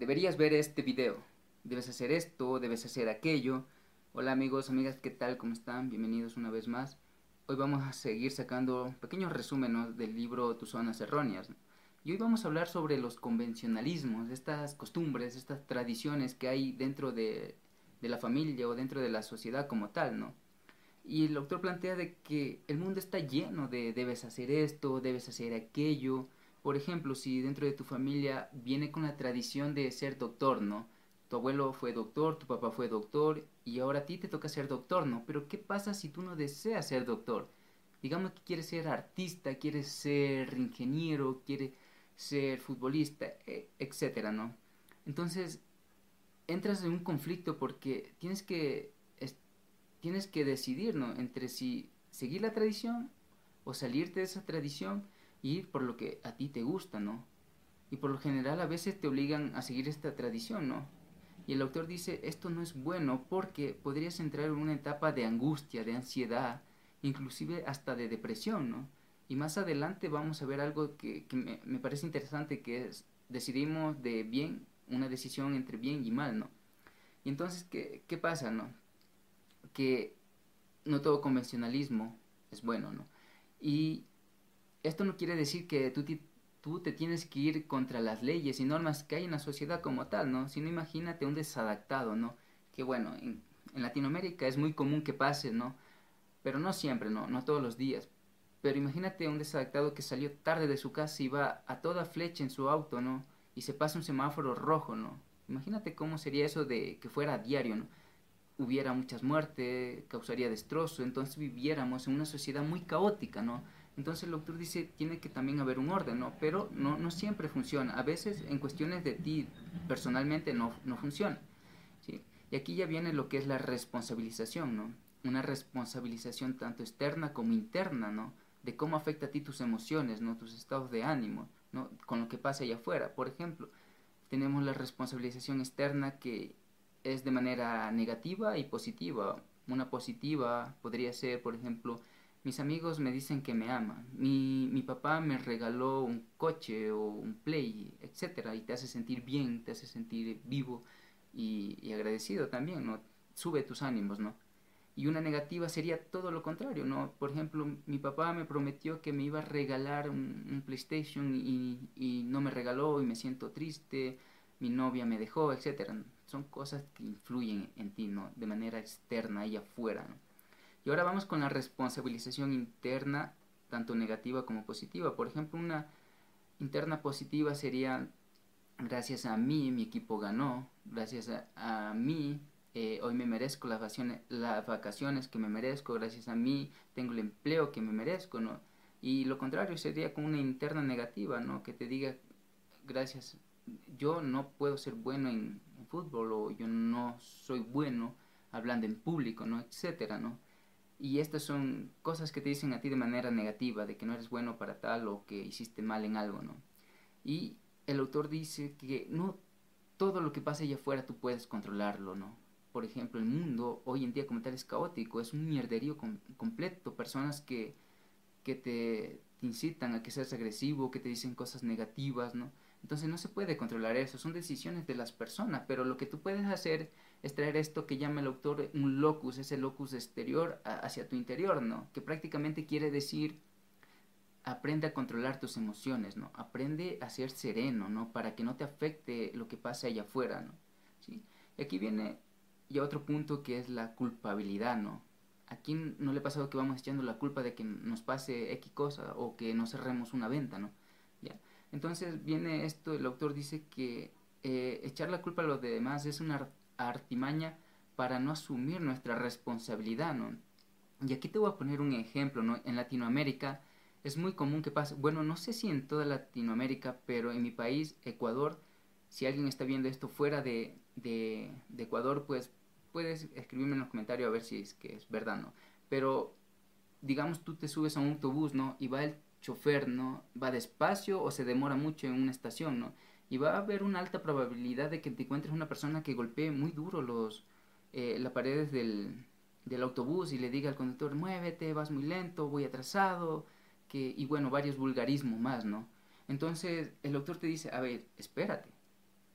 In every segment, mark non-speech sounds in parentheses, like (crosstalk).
deberías ver este video, debes hacer esto, debes hacer aquello. Hola amigos, amigas, ¿qué tal? ¿Cómo están? Bienvenidos una vez más. Hoy vamos a seguir sacando pequeños resúmenes del libro Tus zonas erróneas. Y hoy vamos a hablar sobre los convencionalismos, estas costumbres, estas tradiciones que hay dentro de, la familia o dentro de la sociedad como tal, ¿no? Y el autor plantea de que el mundo está lleno de debes hacer esto, debes hacer aquello, por ejemplo, si dentro de tu familia viene con la tradición de ser doctor, ¿no? Tu abuelo fue doctor, tu papá fue doctor y ahora a ti te toca ser doctor, ¿no? Pero ¿qué pasa si tú no deseas ser doctor? Digamos que quieres ser artista, quieres ser ingeniero, quieres ser futbolista, e, etcétera, ¿no? Entonces, entras en un conflicto porque tienes que tienes que decidir, ¿no? Entre si seguir la tradición o salirte de esa tradición ir por lo que a ti te gusta, ¿no? Y por lo general a veces te obligan a seguir esta tradición, ¿no? Y el autor dice, esto no es bueno porque podrías entrar en una etapa de angustia, de ansiedad, inclusive hasta de depresión, ¿no? Y más adelante vamos a ver algo que, me, parece interesante, que es, decidimos de bien, una decisión entre bien y mal, ¿no? Y entonces, ¿qué, qué pasa, no? Que no todo convencionalismo es bueno, ¿no? Y esto no quiere decir que tú, te tienes que ir contra las leyes y normas que hay en la sociedad como tal, ¿no? Sino imagínate un desadaptado, ¿no? Que bueno, en, Latinoamérica es muy común que pase, ¿no? Pero no siempre, ¿no? No todos los días. Pero imagínate un desadaptado que salió tarde de su casa y va a toda flecha en su auto, ¿no? Y se pasa un semáforo rojo, ¿no? Imagínate cómo sería eso de que fuera diario, ¿no? Hubiera muchas muertes, causaría destrozo, entonces viviéramos en una sociedad muy caótica, ¿no? Entonces el doctor dice, tiene que también haber un orden, ¿no? Pero no, no siempre funciona. A veces en cuestiones de ti personalmente no, no funciona. ¿sí? Y aquí ya viene lo que es la responsabilización, ¿no? Una responsabilización tanto externa como interna, ¿no? De cómo afecta a ti tus emociones, ¿no? Tus estados de ánimo, ¿no? Con lo que pasa allá afuera. Por ejemplo, tenemos la responsabilización externa que es de manera negativa y positiva. Una positiva podría ser, por ejemplo, mis amigos me dicen que me aman. Mi, mi papá me regaló un coche o un play, etcétera, y te hace sentir bien, te hace sentir vivo y, agradecido también, ¿no? Sube tus ánimos, ¿no? Y una negativa sería todo lo contrario, ¿no? Por ejemplo, mi papá me prometió que me iba a regalar un, PlayStation y, y, no me regaló y me siento triste, mi novia me dejó, etcétera. Son cosas que influyen en ti, ¿no? De manera externa y afuera, ¿no? Y ahora vamos con la responsabilización interna, tanto negativa como positiva. Por ejemplo, una interna positiva sería, gracias a mí mi equipo ganó, gracias a, mí eh, hoy me merezco las vacaciones, las vacaciones que me merezco, gracias a mí tengo el empleo que me merezco, ¿no? Y lo contrario sería con una interna negativa, ¿no? Que te diga, gracias, yo no puedo ser bueno en, en fútbol o yo no soy bueno hablando en público, ¿no? Etcétera, ¿no? Y estas son cosas que te dicen a ti de manera negativa, de que no eres bueno para tal o que hiciste mal en algo, ¿no? Y el autor dice que no todo lo que pasa allá afuera tú puedes controlarlo, ¿no? Por ejemplo, el mundo hoy en día como tal es caótico, es un mierderío completo, personas que, que te, te, incitan a que seas agresivo, que te dicen cosas negativas, ¿no? Entonces no se puede controlar eso, son decisiones de las personas, pero lo que tú puedes hacer es traer esto que llama el autor un locus, ese locus exterior hacia tu interior, ¿no? Que prácticamente quiere decir aprende a controlar tus emociones, ¿no? Aprende a ser sereno, ¿no? Para que no te afecte lo que pasa allá afuera, ¿no? ¿Sí? Y aquí viene ya otro punto que es la culpabilidad, ¿no? ¿A quién no le ha pasado que vamos echando la culpa de que nos pase X cosa o que no cerremos una venta, ¿no? ¿Ya? Entonces viene esto, el autor dice que eh, echar la culpa a los demás es una artimaña para no asumir nuestra responsabilidad, ¿no? Y aquí te voy a poner un ejemplo, ¿no? En Latinoamérica es muy común que pase, bueno, no sé si en toda Latinoamérica, pero en mi país, Ecuador, si alguien está viendo esto fuera de, de, Ecuador, pues puedes escribirme en los comentarios a ver si es que es verdad, ¿no? Pero digamos tú te subes a un autobús, ¿no? Y va el chofer, ¿no? Va despacio o se demora mucho en una estación, ¿no? Y va a haber una alta probabilidad de que te encuentres una persona que golpee muy duro los, eh, las paredes del, del autobús y le diga al conductor, muévete, vas muy lento, voy atrasado, que, y bueno, varios vulgarismos más, ¿no? Entonces el doctor te dice, a ver, espérate,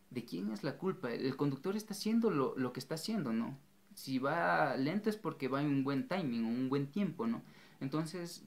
¿de quién es la culpa? El conductor está haciendo lo, lo que está haciendo, ¿no? Si va lento es porque va en un buen timing o un buen tiempo, ¿no? Entonces,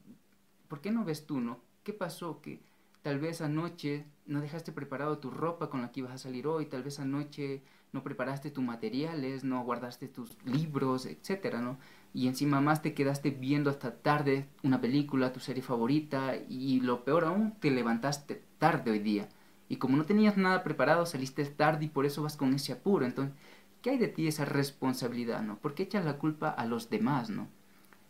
¿por qué no ves tú, no? ¿Qué pasó? Que tal vez anoche no dejaste preparado tu ropa con la que ibas a salir hoy, tal vez anoche no preparaste tus materiales, no guardaste tus libros, etcétera, ¿no? Y encima más te quedaste viendo hasta tarde una película, tu serie favorita, y lo peor aún, te levantaste tarde hoy día. Y como no tenías nada preparado, saliste tarde y por eso vas con ese apuro. Entonces, ¿qué hay de ti esa responsabilidad, no? ¿Por qué echas la culpa a los demás, no?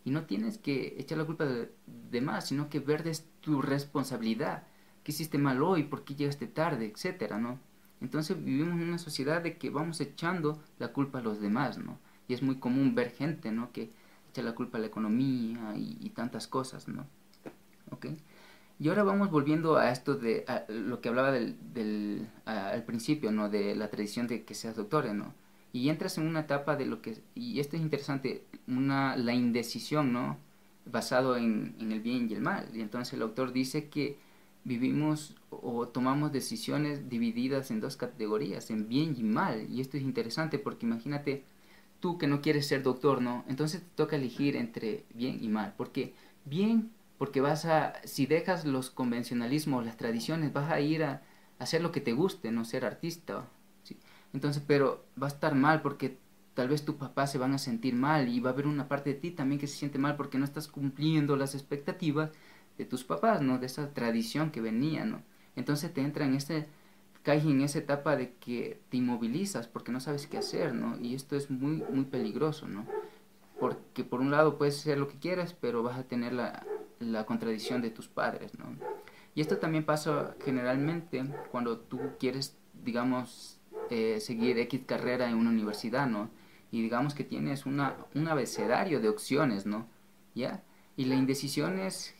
Y no tienes que echar la culpa los demás, sino que ver es tu responsabilidad. ¿Qué hiciste mal hoy? ¿Por qué llegaste tarde? Etcétera, ¿no? Entonces vivimos en una sociedad de que vamos echando la culpa a los demás, ¿no? Y es muy común ver gente, ¿no? Que echa la culpa a la economía y, tantas cosas, ¿no? ¿Ok? Y ahora vamos volviendo a esto de lo que hablaba del, del al principio, ¿no? De la tradición de que seas doctor, ¿no? Y entras en una etapa de lo que, y esto es interesante, una, la indecisión, ¿no? Basado en, en el bien y el mal. Y entonces el autor dice que vivimos o tomamos decisiones divididas en dos categorías, en bien y mal. Y esto es interesante porque imagínate tú que no quieres ser doctor, ¿no? Entonces te toca elegir entre bien y mal. Porque bien, porque vas a, si dejas los convencionalismos, las tradiciones, vas a ir a, hacer lo que te guste, no ser artista. Entonces, pero va a estar mal porque tal vez tus papás se van a sentir mal y va a haber una parte de ti también que se siente mal porque no estás cumpliendo las expectativas de tus papás, ¿no? De esa tradición que venía, ¿no? Entonces te entra en este, caes en esa etapa de que te inmovilizas porque no sabes qué hacer, ¿no? Y esto es muy, muy peligroso, ¿no? Porque por un lado puedes hacer lo que quieras, pero vas a tener la, la contradicción de tus padres, ¿no? Y esto también pasa generalmente cuando tú quieres, digamos, eh, seguir X carrera en una universidad, ¿no? Y digamos que tienes una, un abecedario de opciones, ¿no? ¿Ya? Y la indecisión es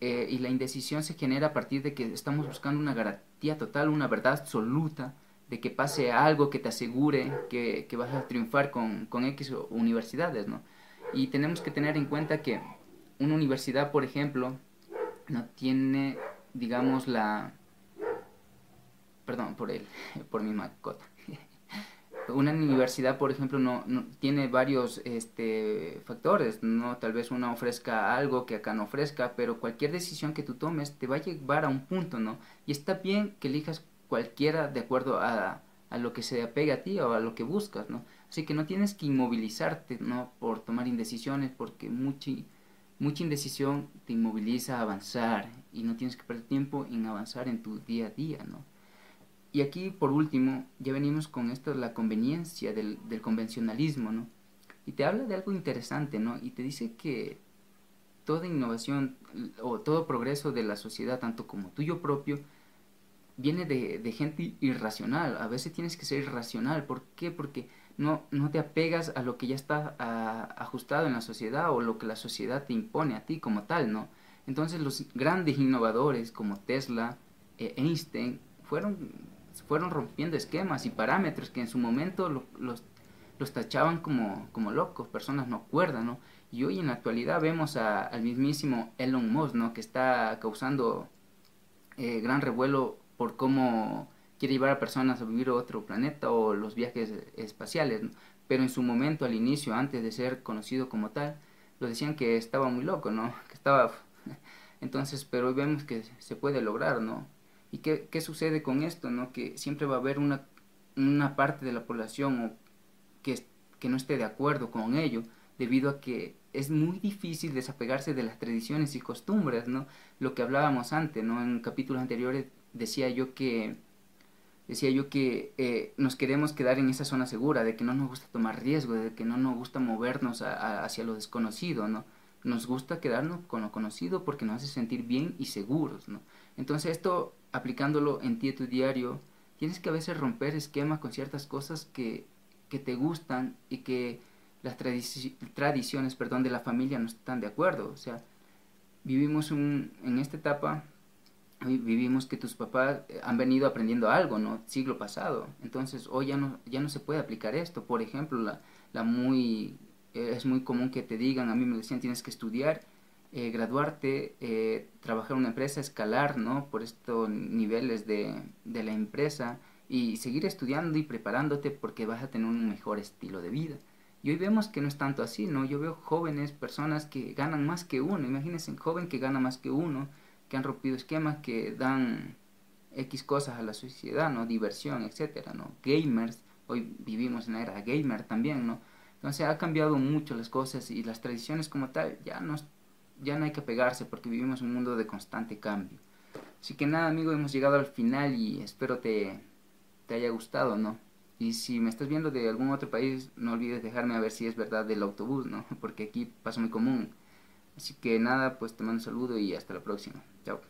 eh, y la indecisión se genera a partir de que estamos buscando una garantía total, una verdad absoluta, de que pase algo que te asegure que, que vas a triunfar con, con, X universidades, ¿no? Y tenemos que tener en cuenta que una universidad, por ejemplo, no tiene, digamos, la... Perdón por, el, por mi mascota una universidad, por ejemplo, no, tiene varios este, factores, no tal vez una ofrezca algo que acá no ofrezca, pero cualquier decisión que tú tomes te va a llevar a un punto, ¿no? Y está bien que elijas cualquiera de acuerdo a, a lo que se apega a ti o a lo que buscas, ¿no? Así que no tienes que inmovilizarte, ¿no? Por tomar indecisiones, porque mucha, mucha indecisión te inmoviliza a avanzar y no tienes que perder tiempo en avanzar en tu día a día, ¿no? Y aquí, por último, ya venimos con esto de la conveniencia del, del convencionalismo, ¿no? Y te habla de algo interesante, ¿no? Y te dice que toda innovación o todo progreso de la sociedad, tanto como tuyo propio, viene de, de, gente irracional. A veces tienes que ser irracional. ¿Por qué? Porque no, no te apegas a lo que ya está ajustado en la sociedad o lo que la sociedad te impone a ti como tal, ¿no? Entonces los grandes innovadores como Tesla, eh, Einstein, fueron fueron rompiendo esquemas y parámetros que en su momento los, los tachaban como, como locos, personas no cuerdas, ¿no? Y hoy en la actualidad vemos al mismísimo Elon Musk, ¿no? Que está causando eh, gran revuelo por cómo quiere llevar a personas a vivir a otro planeta o los viajes espaciales, Pero en su momento, al inicio, antes de ser conocido como tal, lo decían que estaba muy loco, ¿no? (laughs) Que estaba... (laughs) Entonces, pero hoy vemos que se puede lograr, ¿no? ¿Y qué, qué sucede con esto? ¿no? Que siempre va a haber una, una parte de la población que, que no esté de acuerdo con ello, debido a que es muy difícil desapegarse de las tradiciones y costumbres, ¿no? Lo que hablábamos antes, ¿no? En capítulos anteriores decía yo que decía yo que eh, nos queremos quedar en esa zona segura, de que no nos gusta tomar riesgo, de que no nos gusta movernos hacia lo desconocido, ¿no? Nos gusta quedarnos con lo conocido porque nos hace sentir bien y seguros. Entonces esto aplicándolo en ti tu diario, tienes que a veces romper esquemas con ciertas cosas que, que te gustan y que las tradiciones perdón, de la familia no están de acuerdo. O sea, vivimos un, en esta etapa, vivimos que tus papás eh, han venido aprendiendo algo, ¿no? Siglo pasado. Entonces, hoy ya no, ya no se puede aplicar esto. Por ejemplo, la muy, eh, es muy común que te digan, a mí me decían, tienes que estudiar eh, graduarte, eh, trabajar en una empresa, escalar, ¿no? Por estos niveles de, de, la empresa y seguir estudiando y preparándote porque vas a tener un mejor estilo de vida. Y hoy vemos que no es tanto así, ¿no? Yo veo jóvenes, personas que ganan más que uno. Imagínense un joven que gana más que uno, que han rompido esquemas, que dan X cosas a la sociedad, ¿no? Diversión, etcétera, ¿no? Gamers, hoy vivimos en la era gamer también, ¿no? Entonces ha cambiado mucho las cosas y las tradiciones como tal ya no, ya no hay que pegarse porque vivimos un mundo de constante cambio. Así que nada, amigo, hemos llegado al final y espero te, te haya gustado, ¿no? Y si me estás viendo de algún otro país, no olvides dejarme a ver si es verdad del autobús, ¿no? (laughs) Porque aquí pasa muy común. Así que nada, pues te mando un saludo y hasta la próxima. Chao.